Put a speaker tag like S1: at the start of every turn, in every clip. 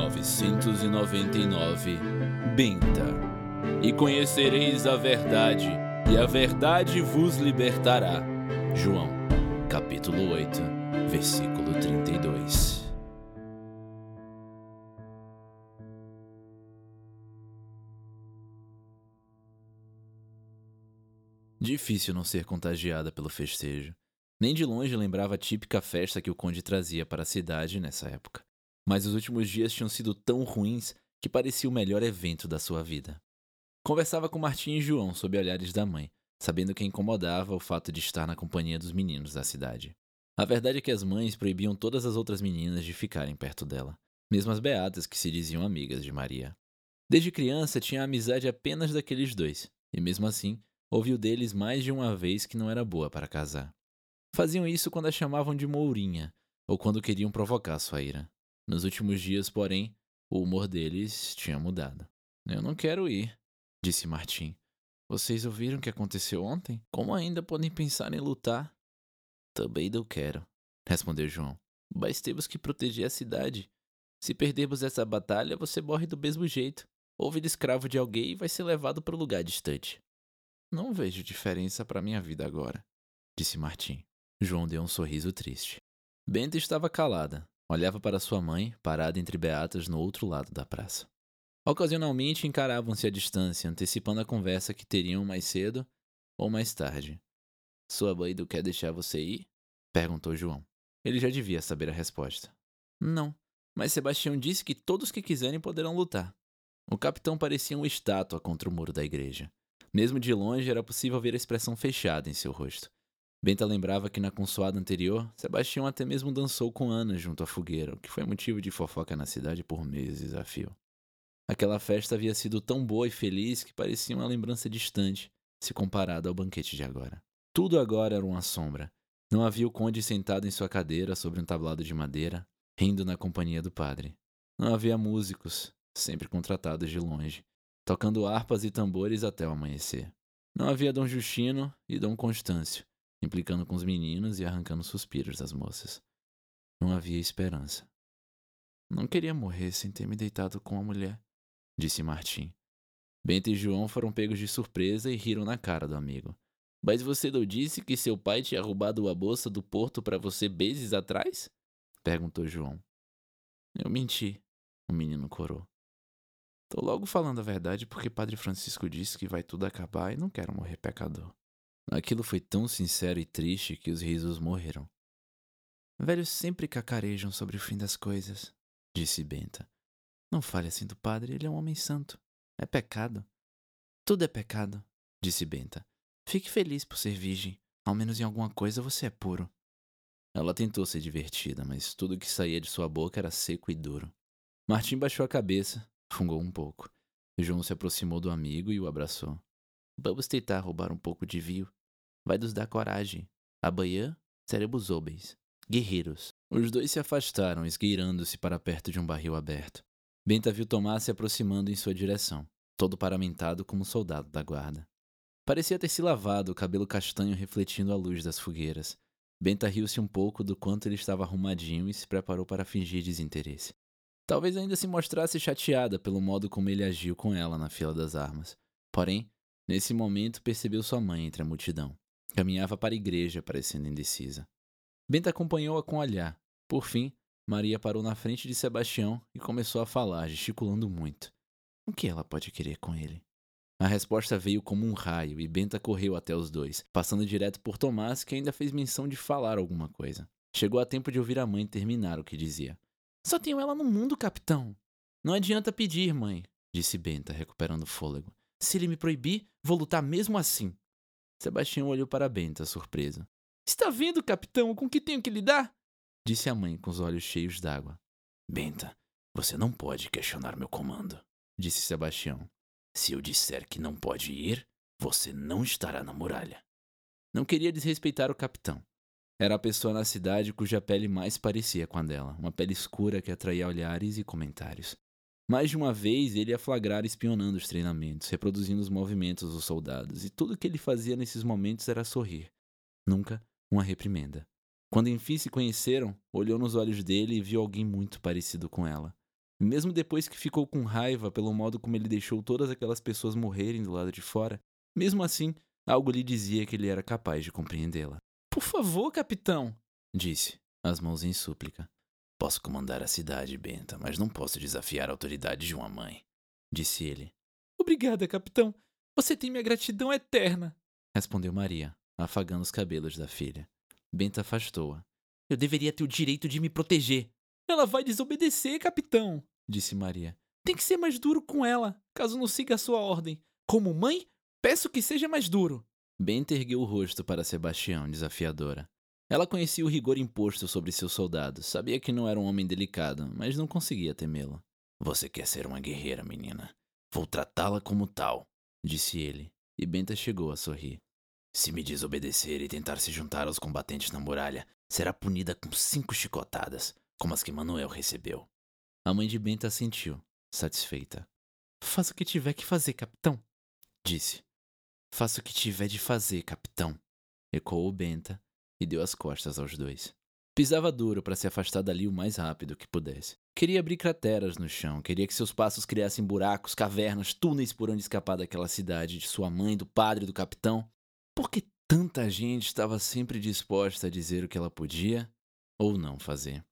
S1: 999 Benta. E conhecereis a verdade, e a verdade vos libertará. João, capítulo 8, versículo 32. Difícil não ser contagiada pelo festejo. Nem de longe lembrava a típica festa que o conde trazia para a cidade nessa época. Mas os últimos dias tinham sido tão ruins que parecia o melhor evento da sua vida. Conversava com Martim e João sob olhares da mãe, sabendo que incomodava o fato de estar na companhia dos meninos da cidade. A verdade é que as mães proibiam todas as outras meninas de ficarem perto dela, mesmo as beatas que se diziam amigas de Maria. Desde criança tinha a amizade apenas daqueles dois, e mesmo assim ouviu deles mais de uma vez que não era boa para casar. Faziam isso quando a chamavam de Mourinha, ou quando queriam provocar sua ira. Nos últimos dias, porém, o humor deles tinha mudado. Eu não quero ir, disse Martim. Vocês ouviram o que aconteceu ontem? Como ainda podem pensar em lutar? Também não quero, respondeu João. Mas temos que proteger a cidade. Se perdermos essa batalha, você morre do mesmo jeito. Ou vira escravo de alguém e vai ser levado para um lugar distante. Não vejo diferença para minha vida agora, disse Martim. João deu um sorriso triste. Benta estava calada. Olhava para sua mãe, parada entre beatas no outro lado da praça. Ocasionalmente encaravam-se à distância, antecipando a conversa que teriam mais cedo ou mais tarde. Sua mãe não quer deixar você ir? perguntou João. Ele já devia saber a resposta. Não, mas Sebastião disse que todos que quiserem poderão lutar. O capitão parecia uma estátua contra o muro da igreja. Mesmo de longe era possível ver a expressão fechada em seu rosto. Benta lembrava que na consoada anterior, Sebastião até mesmo dançou com Ana junto à fogueira, o que foi motivo de fofoca na cidade por meses a fio. Aquela festa havia sido tão boa e feliz que parecia uma lembrança distante, se comparada ao banquete de agora. Tudo agora era uma sombra. Não havia o conde sentado em sua cadeira sobre um tablado de madeira, rindo na companhia do padre. Não havia músicos, sempre contratados de longe, tocando harpas e tambores até o amanhecer. Não havia Dom Justino e Dom Constâncio, implicando com os meninos e arrancando suspiros das moças. Não havia esperança. Não queria morrer sem ter me deitado com a mulher, disse Martim. Bento e João foram pegos de surpresa e riram na cara do amigo. Mas você não disse que seu pai tinha roubado a bolsa do porto para você meses atrás? perguntou João. Eu menti, o menino corou. Tô logo falando a verdade porque Padre Francisco disse que vai tudo acabar e não quero morrer pecador. Aquilo foi tão sincero e triste que os risos morreram. Velhos sempre cacarejam sobre o fim das coisas, disse Benta. Não fale assim do padre, ele é um homem santo. É pecado. Tudo é pecado, disse Benta. Fique feliz por ser virgem. Ao menos em alguma coisa você é puro. Ela tentou ser divertida, mas tudo que saía de sua boca era seco e duro. Martim baixou a cabeça, fungou um pouco. João se aproximou do amigo e o abraçou. Vamos tentar roubar um pouco de vinho vai nos dar coragem. Amanhã seremos homens, guerreiros. Os dois se afastaram, esgueirando-se para perto de um barril aberto. Benta viu Tomás se aproximando em sua direção, todo paramentado como um soldado da guarda. Parecia ter se lavado, o cabelo castanho refletindo a luz das fogueiras. Benta riu-se um pouco do quanto ele estava arrumadinho e se preparou para fingir desinteresse. Talvez ainda se mostrasse chateada pelo modo como ele agiu com ela na fila das armas. Porém, nesse momento percebeu sua mãe entre a multidão. Caminhava para a igreja, parecendo indecisa. Benta acompanhou-a com olhar. Por fim, Maria parou na frente de Sebastião e começou a falar, gesticulando muito. O que ela pode querer com ele? A resposta veio como um raio e Benta correu até os dois, passando direto por Tomás, que ainda fez menção de falar alguma coisa. Chegou a tempo de ouvir a mãe terminar o que dizia. Só tenho ela no mundo, capitão. Não adianta pedir, mãe, disse Benta, recuperando o fôlego. Se ele me proibir, vou lutar mesmo assim. Sebastião olhou para Benta, surpreso. Está vendo, capitão, com que tenho que lidar? Disse a mãe com os olhos cheios d'água. Benta, você não pode questionar meu comando, disse Sebastião. Se eu disser que não pode ir, você não estará na muralha. Não queria desrespeitar o capitão. Era a pessoa na cidade cuja pele mais parecia com a dela, uma pele escura que atraía olhares e comentários. Mais de uma vez ele ia flagrar espionando os treinamentos, reproduzindo os movimentos dos soldados, e tudo que ele fazia nesses momentos era sorrir. Nunca uma reprimenda. Quando enfim se conheceram, olhou nos olhos dele e viu alguém muito parecido com ela. Mesmo depois que ficou com raiva pelo modo como ele deixou todas aquelas pessoas morrerem do lado de fora, mesmo assim, algo lhe dizia que ele era capaz de compreendê-la. Por favor, capitão, disse, as mãos em súplica.
S2: Posso comandar a cidade, Benta, mas não posso desafiar a autoridade de uma mãe, disse ele.
S3: Obrigada, capitão. Você tem minha gratidão eterna,
S1: respondeu Maria, afagando os cabelos da filha. Benta afastou-a.
S3: Eu deveria ter o direito de me proteger. Ela vai desobedecer, capitão, disse Maria. Tem que ser mais duro com ela, caso não siga a sua ordem. Como mãe, peço que seja mais duro.
S1: Benta ergueu o rosto para Sebastião, desafiadora. Ela conhecia o rigor imposto sobre seus soldados, sabia que não era um homem delicado, mas não conseguia temê-lo.
S2: Você quer ser uma guerreira, menina? Vou tratá-la como tal, disse ele,
S1: e Benta chegou a sorrir.
S2: Se me desobedecer e tentar se juntar aos combatentes na muralha, será punida com cinco chicotadas, como as que Manuel recebeu.
S1: A mãe de Benta assentiu, satisfeita.
S3: Faça o que tiver que fazer, capitão,
S1: disse. Faça o que tiver de fazer, capitão, ecoou Benta e deu as costas aos dois. Pisava duro para se afastar dali o mais rápido que pudesse. Queria abrir crateras no chão, queria que seus passos criassem buracos, cavernas, túneis por onde escapar daquela cidade de sua mãe, do padre, do capitão. Por que tanta gente estava sempre disposta a dizer o que ela podia ou não fazer?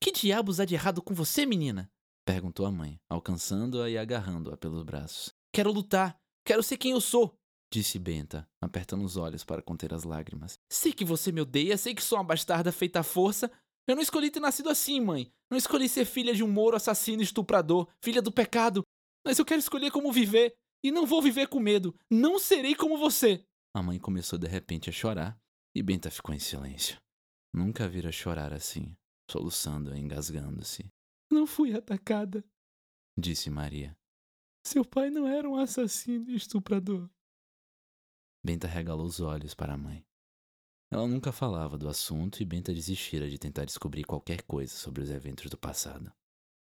S3: Que diabos há de errado com você, menina?
S1: perguntou a mãe, alcançando-a e agarrando-a pelos braços.
S3: Quero lutar. Quero ser quem eu sou,
S1: disse Benta, apertando os olhos para conter as lágrimas.
S3: Sei que você me odeia, sei que sou uma bastarda feita à força. Eu não escolhi ter nascido assim, mãe. Não escolhi ser filha de um moro assassino e estuprador, filha do pecado. Mas eu quero escolher como viver. E não vou viver com medo. Não serei como você.
S1: A mãe começou de repente a chorar e Benta ficou em silêncio. Nunca vira chorar assim soluçando, engasgando-se.
S3: Não fui atacada,
S1: disse Maria.
S3: Seu pai não era um assassino e estuprador.
S1: Benta regalou os olhos para a mãe. Ela nunca falava do assunto e Benta desistira de tentar descobrir qualquer coisa sobre os eventos do passado.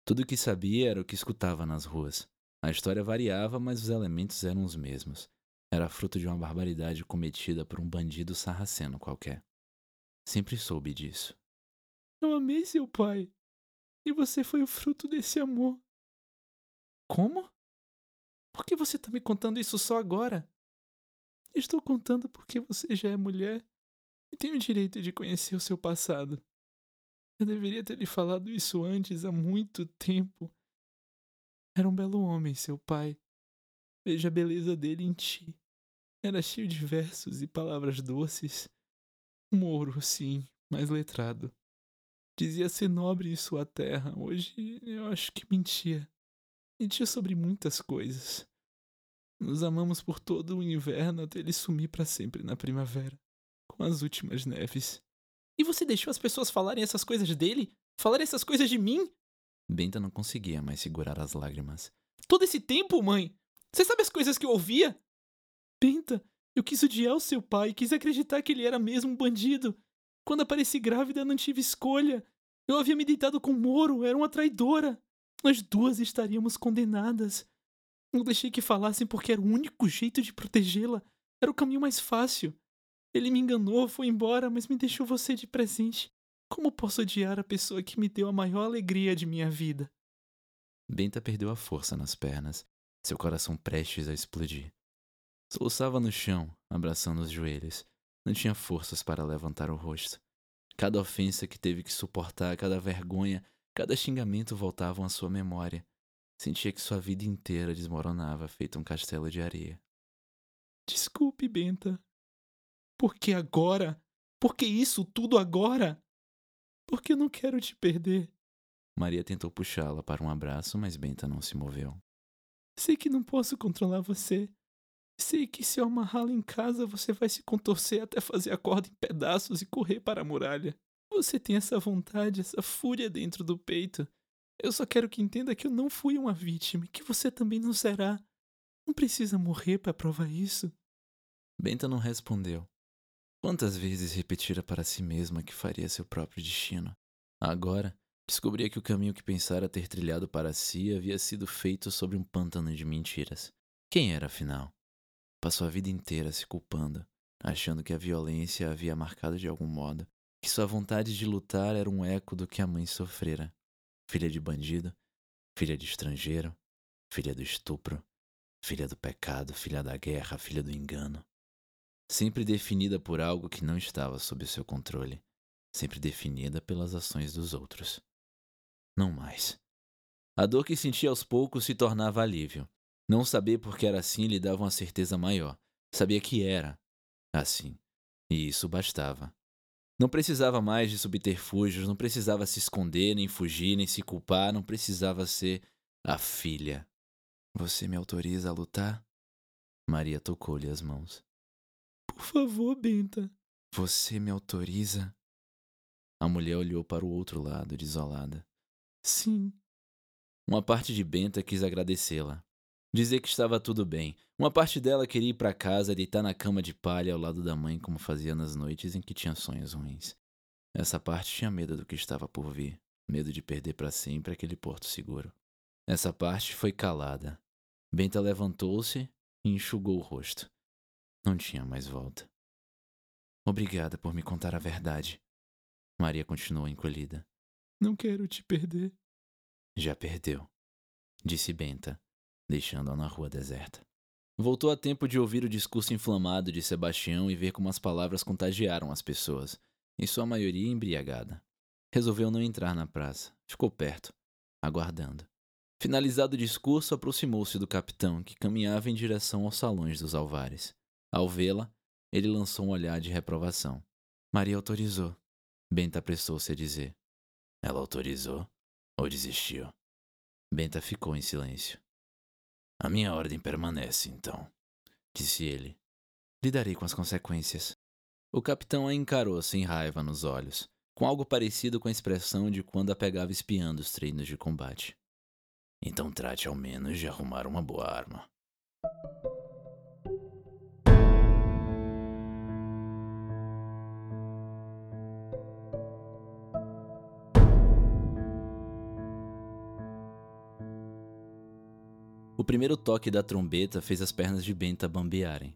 S1: Tudo o que sabia era o que escutava nas ruas. A história variava, mas os elementos eram os mesmos. Era fruto de uma barbaridade cometida por um bandido sarraceno qualquer. Sempre soube disso.
S3: Eu amei seu pai. E você foi o fruto desse amor. Como? Por que você está me contando isso só agora? Estou contando porque você já é mulher e tem o direito de conhecer o seu passado. Eu deveria ter lhe falado isso antes, há muito tempo. Era um belo homem, seu pai. Veja a beleza dele em ti. Era cheio de versos e palavras doces. Um ouro, sim, mas letrado. Dizia ser nobre em sua terra. Hoje eu acho que mentia. Mentia sobre muitas coisas. Nos amamos por todo o inverno até ele sumir para sempre na primavera, com as últimas neves. E você deixou as pessoas falarem essas coisas dele? Falarem essas coisas de mim?
S1: Benta não conseguia mais segurar as lágrimas.
S3: Todo esse tempo, mãe? Você sabe as coisas que eu ouvia? Benta, eu quis odiar o seu pai, quis acreditar que ele era mesmo um bandido. Quando apareci grávida, não tive escolha. Eu havia me deitado com Moro, era uma traidora. Nós duas estaríamos condenadas. Eu deixei que falassem porque era o único jeito de protegê-la. Era o caminho mais fácil. Ele me enganou, foi embora, mas me deixou você de presente. Como posso odiar a pessoa que me deu a maior alegria de minha vida?
S1: Benta perdeu a força nas pernas, seu coração prestes a explodir. Soluçava no chão, abraçando os joelhos. Não tinha forças para levantar o rosto. Cada ofensa que teve que suportar, cada vergonha, cada xingamento voltavam à sua memória. Sentia que sua vida inteira desmoronava, feito um castelo de areia.
S3: Desculpe, Benta. Por que agora? Por que isso tudo agora? Porque eu não quero te perder.
S1: Maria tentou puxá-la para um abraço, mas Benta não se moveu.
S3: Sei que não posso controlar você, Sei que se eu amarrá-la em casa, você vai se contorcer até fazer a corda em pedaços e correr para a muralha. Você tem essa vontade, essa fúria dentro do peito. Eu só quero que entenda que eu não fui uma vítima e que você também não será. Não precisa morrer para provar isso.
S1: Benta não respondeu. Quantas vezes repetira para si mesma que faria seu próprio destino? Agora, descobria que o caminho que pensara ter trilhado para si havia sido feito sobre um pântano de mentiras. Quem era, afinal? Passou a vida inteira se culpando, achando que a violência a havia marcado de algum modo, que sua vontade de lutar era um eco do que a mãe sofrera. Filha de bandido, filha de estrangeiro, filha do estupro, filha do pecado, filha da guerra, filha do engano. Sempre definida por algo que não estava sob seu controle, sempre definida pelas ações dos outros. Não mais. A dor que sentia aos poucos se tornava alívio. Não saber por que era assim lhe dava uma certeza maior. Sabia que era assim. E isso bastava. Não precisava mais de subterfúgios, não precisava se esconder, nem fugir, nem se culpar, não precisava ser a filha. Você me autoriza a lutar? Maria tocou-lhe as mãos.
S3: Por favor, Benta.
S1: Você me autoriza? A mulher olhou para o outro lado, desolada.
S3: Sim.
S1: Uma parte de Benta quis agradecê-la. Dizer que estava tudo bem. Uma parte dela queria ir para casa, deitar na cama de palha ao lado da mãe, como fazia nas noites em que tinha sonhos ruins. Essa parte tinha medo do que estava por vir, medo de perder para sempre aquele porto seguro. Essa parte foi calada. Benta levantou-se e enxugou o rosto. Não tinha mais volta. Obrigada por me contar a verdade. Maria continuou encolhida.
S3: Não quero te perder.
S1: Já perdeu, disse Benta, deixando-a na rua deserta. Voltou a tempo de ouvir o discurso inflamado de Sebastião e ver como as palavras contagiaram as pessoas, em sua maioria embriagada. Resolveu não entrar na praça. Ficou perto, aguardando. Finalizado o discurso, aproximou-se do capitão, que caminhava em direção aos salões dos alvares. Ao vê-la, ele lançou um olhar de reprovação. Maria autorizou. Benta apressou-se a dizer. Ela autorizou? Ou desistiu? Benta ficou em silêncio. A minha ordem permanece, então, disse ele. Lidarei com as consequências. O capitão a encarou sem raiva nos olhos, com algo parecido com a expressão de quando a pegava espiando os treinos de combate. Então trate ao menos de arrumar uma boa arma. O primeiro toque da trombeta fez as pernas de Benta bambearem.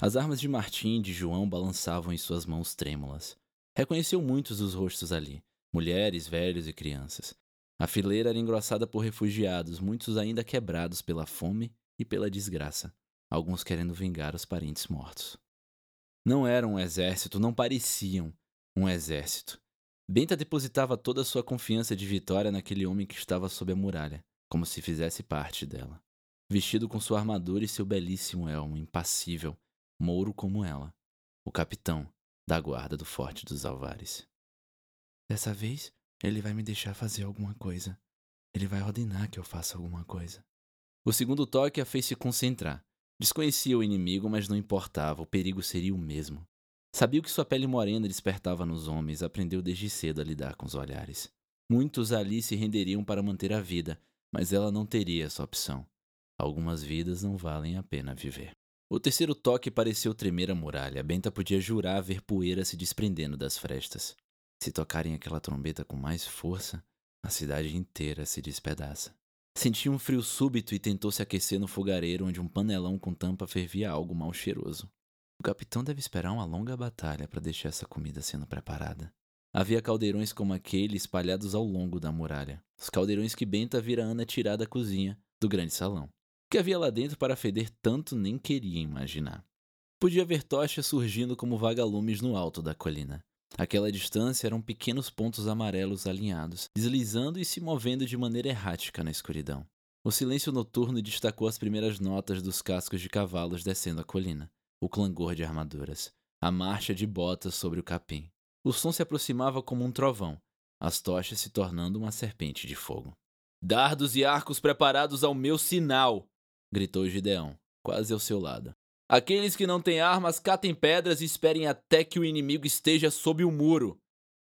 S1: As armas de Martim e de João balançavam em suas mãos trêmulas. Reconheceu muitos dos rostos ali, mulheres, velhos e crianças. A fileira era engrossada por refugiados, muitos ainda quebrados pela fome e pela desgraça, alguns querendo vingar os parentes mortos. Não eram um exército, não pareciam um exército. Benta depositava toda a sua confiança de vitória naquele homem que estava sob a muralha, como se fizesse parte dela vestido com sua armadura e seu belíssimo elmo, impassível, mouro como ela, o capitão da guarda do Forte dos Alvares. Dessa vez, ele vai me deixar fazer alguma coisa. Ele vai ordenar que eu faça alguma coisa. O segundo toque a fez se concentrar. Desconhecia o inimigo, mas não importava, o perigo seria o mesmo. Sabia o que sua pele morena despertava nos homens, aprendeu desde cedo a lidar com os olhares. Muitos ali se renderiam para manter a vida, mas ela não teria essa opção. Algumas vidas não valem a pena viver. O terceiro toque pareceu tremer a muralha. Benta podia jurar ver poeira se desprendendo das frestas. Se tocarem aquela trombeta com mais força, a cidade inteira se despedaça. Sentiu um frio súbito e tentou se aquecer no fogareiro onde um panelão com tampa fervia algo mal cheiroso. O capitão deve esperar uma longa batalha para deixar essa comida sendo preparada. Havia caldeirões como aquele espalhados ao longo da muralha. Os caldeirões que Benta vira Ana tirar da cozinha, do grande salão que havia lá dentro para feder tanto nem queria imaginar. Podia ver tochas surgindo como vagalumes no alto da colina. Aquela distância eram pequenos pontos amarelos alinhados, deslizando e se movendo de maneira errática na escuridão. O silêncio noturno destacou as primeiras notas dos cascos de cavalos descendo a colina, o clangor de armaduras, a marcha de botas sobre o capim. O som se aproximava como um trovão, as tochas se tornando uma serpente de fogo. Dardos e arcos preparados ao meu sinal! Gritou Gideão, quase ao seu lado. Aqueles que não têm armas catem pedras e esperem até que o inimigo esteja sob o muro.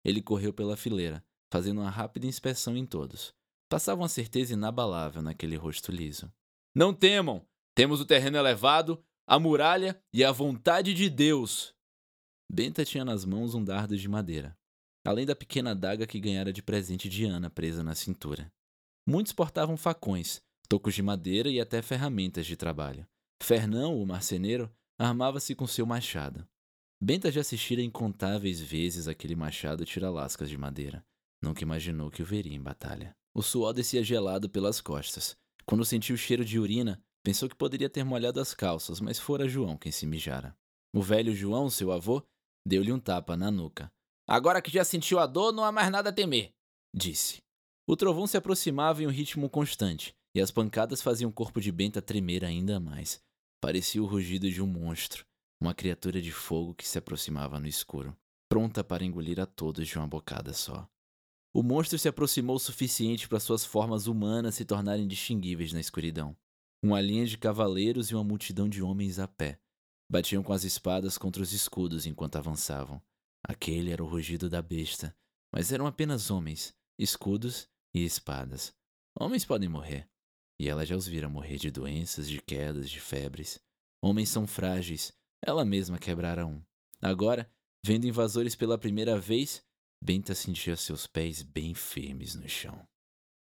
S1: Ele correu pela fileira, fazendo uma rápida inspeção em todos. Passava uma certeza inabalável naquele rosto liso. Não temam! Temos o terreno elevado, a muralha e a vontade de Deus! Benta tinha nas mãos um dardo de madeira, além da pequena adaga que ganhara de presente de Ana presa na cintura. Muitos portavam facões, tocos de madeira e até ferramentas de trabalho. Fernão, o marceneiro, armava-se com seu machado. Benta já assistira incontáveis vezes aquele machado tirar lascas de madeira. Nunca imaginou que o veria em batalha. O suor descia gelado pelas costas. Quando sentiu o cheiro de urina, pensou que poderia ter molhado as calças, mas fora João quem se mijara. O velho João, seu avô, deu-lhe um tapa na nuca.
S2: Agora que já sentiu a dor, não há mais nada a temer,
S1: disse. O trovão se aproximava em um ritmo constante, e as pancadas faziam o corpo de Benta tremer ainda mais. Parecia o rugido de um monstro, uma criatura de fogo que se aproximava no escuro, pronta para engolir a todos de uma bocada só. O monstro se aproximou o suficiente para suas formas humanas se tornarem distinguíveis na escuridão. Uma linha de cavaleiros e uma multidão de homens a pé. Batiam com as espadas contra os escudos enquanto avançavam. Aquele era o rugido da besta, mas eram apenas homens, escudos e espadas. Homens podem morrer. E ela já os vira morrer de doenças, de quedas, de febres. Homens são frágeis. Ela mesma quebrara um. Agora, vendo invasores pela primeira vez, Benta sentia seus pés bem firmes no chão.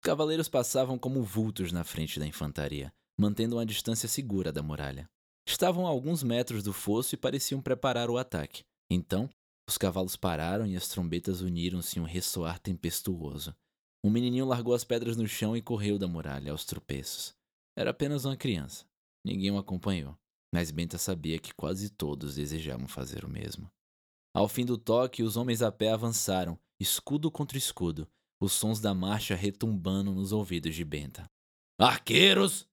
S1: Cavaleiros passavam como vultos na frente da infantaria, mantendo uma distância segura da muralha. Estavam a alguns metros do fosso e pareciam preparar o ataque. Então, os cavalos pararam e as trombetas uniram-se em um ressoar tempestuoso. Um menininho largou as pedras no chão e correu da muralha aos tropeços. Era apenas uma criança. Ninguém o acompanhou, mas Benta sabia que quase todos desejavam fazer o mesmo. Ao fim do toque, os homens a pé avançaram, escudo contra escudo, os sons da marcha retumbando nos ouvidos de Benta.
S2: Arqueiros!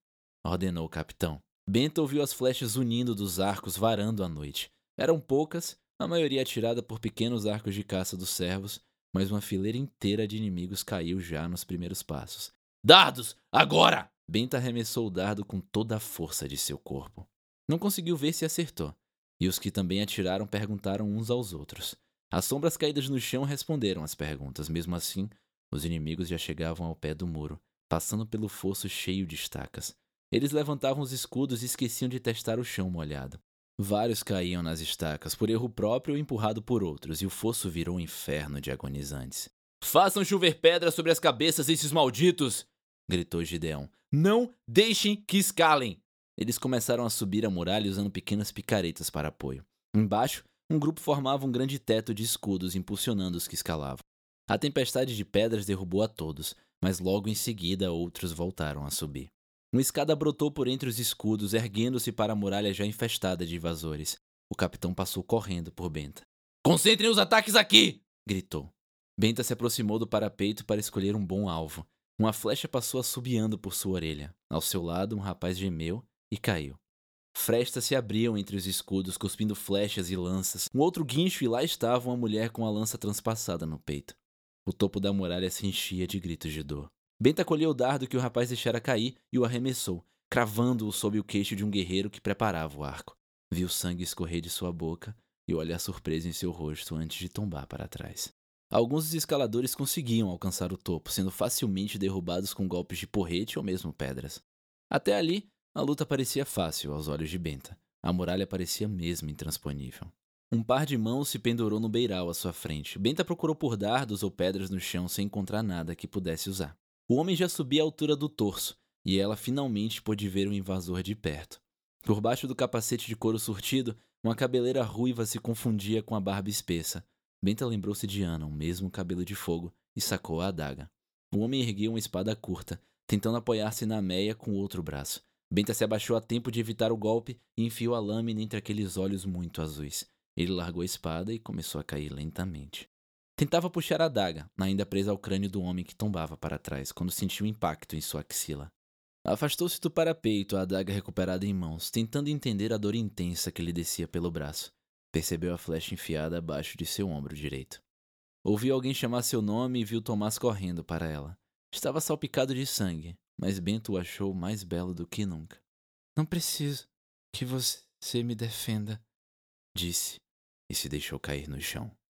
S1: ordenou o capitão. Benta ouviu as flechas unindo dos arcos varando a noite. Eram poucas, a maioria atirada por pequenos arcos de caça dos servos, mas uma fileira inteira de inimigos caiu já nos primeiros passos.
S2: Dardos! Agora!
S1: Benta arremessou o dardo com toda a força de seu corpo. Não conseguiu ver se acertou, e os que também atiraram perguntaram uns aos outros. As sombras caídas no chão responderam às perguntas. Mesmo assim, os inimigos já chegavam ao pé do muro, passando pelo fosso cheio de estacas. Eles levantavam os escudos e esqueciam de testar o chão molhado. Vários caíam nas estacas, por erro próprio ou empurrado por outros, e o fosso virou um inferno de agonizantes.
S2: Façam chover pedras sobre as cabeças desses malditos! gritou Gideão. Não deixem que escalem!
S1: Eles começaram a subir a muralha usando pequenas picaretas para apoio. Embaixo, um grupo formava um grande teto de escudos impulsionando os que escalavam. A tempestade de pedras derrubou a todos, mas logo em seguida outros voltaram a subir. Uma escada brotou por entre os escudos, erguendo-se para a muralha já infestada de invasores. O capitão passou correndo por Benta.
S2: Concentrem os ataques aqui!
S1: gritou. Benta se aproximou do parapeito para escolher um bom alvo. Uma flecha passou assobiando por sua orelha. Ao seu lado, um rapaz gemeu e caiu. Frestas se abriam entre os escudos, cuspindo flechas e lanças. Um outro guincho e lá estava uma mulher com a lança transpassada no peito. O topo da muralha se enchia de gritos de dor. Benta colheu o dardo que o rapaz deixara cair e o arremessou, cravando-o sob o queixo de um guerreiro que preparava o arco. Viu sangue escorrer de sua boca e olhar surpreso em seu rosto antes de tombar para trás. Alguns dos escaladores conseguiam alcançar o topo, sendo facilmente derrubados com golpes de porrete ou mesmo pedras. Até ali, a luta parecia fácil aos olhos de Benta. A muralha parecia mesmo intransponível. Um par de mãos se pendurou no beiral à sua frente. Benta procurou por dardos ou pedras no chão sem encontrar nada que pudesse usar. O homem já subia à altura do torso, e ela finalmente pôde ver o invasor de perto. Por baixo do capacete de couro surtido, uma cabeleira ruiva se confundia com a barba espessa. Benta lembrou-se de Ana, o mesmo cabelo de fogo, e sacou a adaga. O homem ergueu uma espada curta, tentando apoiar-se na meia com o outro braço. Benta se abaixou a tempo de evitar o golpe e enfiou a lâmina entre aqueles olhos muito azuis. Ele largou a espada e começou a cair lentamente. Tentava puxar a adaga, ainda presa ao crânio do homem que tombava para trás, quando sentiu um impacto em sua axila. Afastou-se do parapeito, a adaga recuperada em mãos, tentando entender a dor intensa que lhe descia pelo braço. Percebeu a flecha enfiada abaixo de seu ombro direito. Ouviu alguém chamar seu nome e viu Tomás correndo para ela. Estava salpicado de sangue, mas Bento o achou mais belo do que nunca.
S3: Não preciso que você me defenda,
S1: disse, e se deixou cair no chão.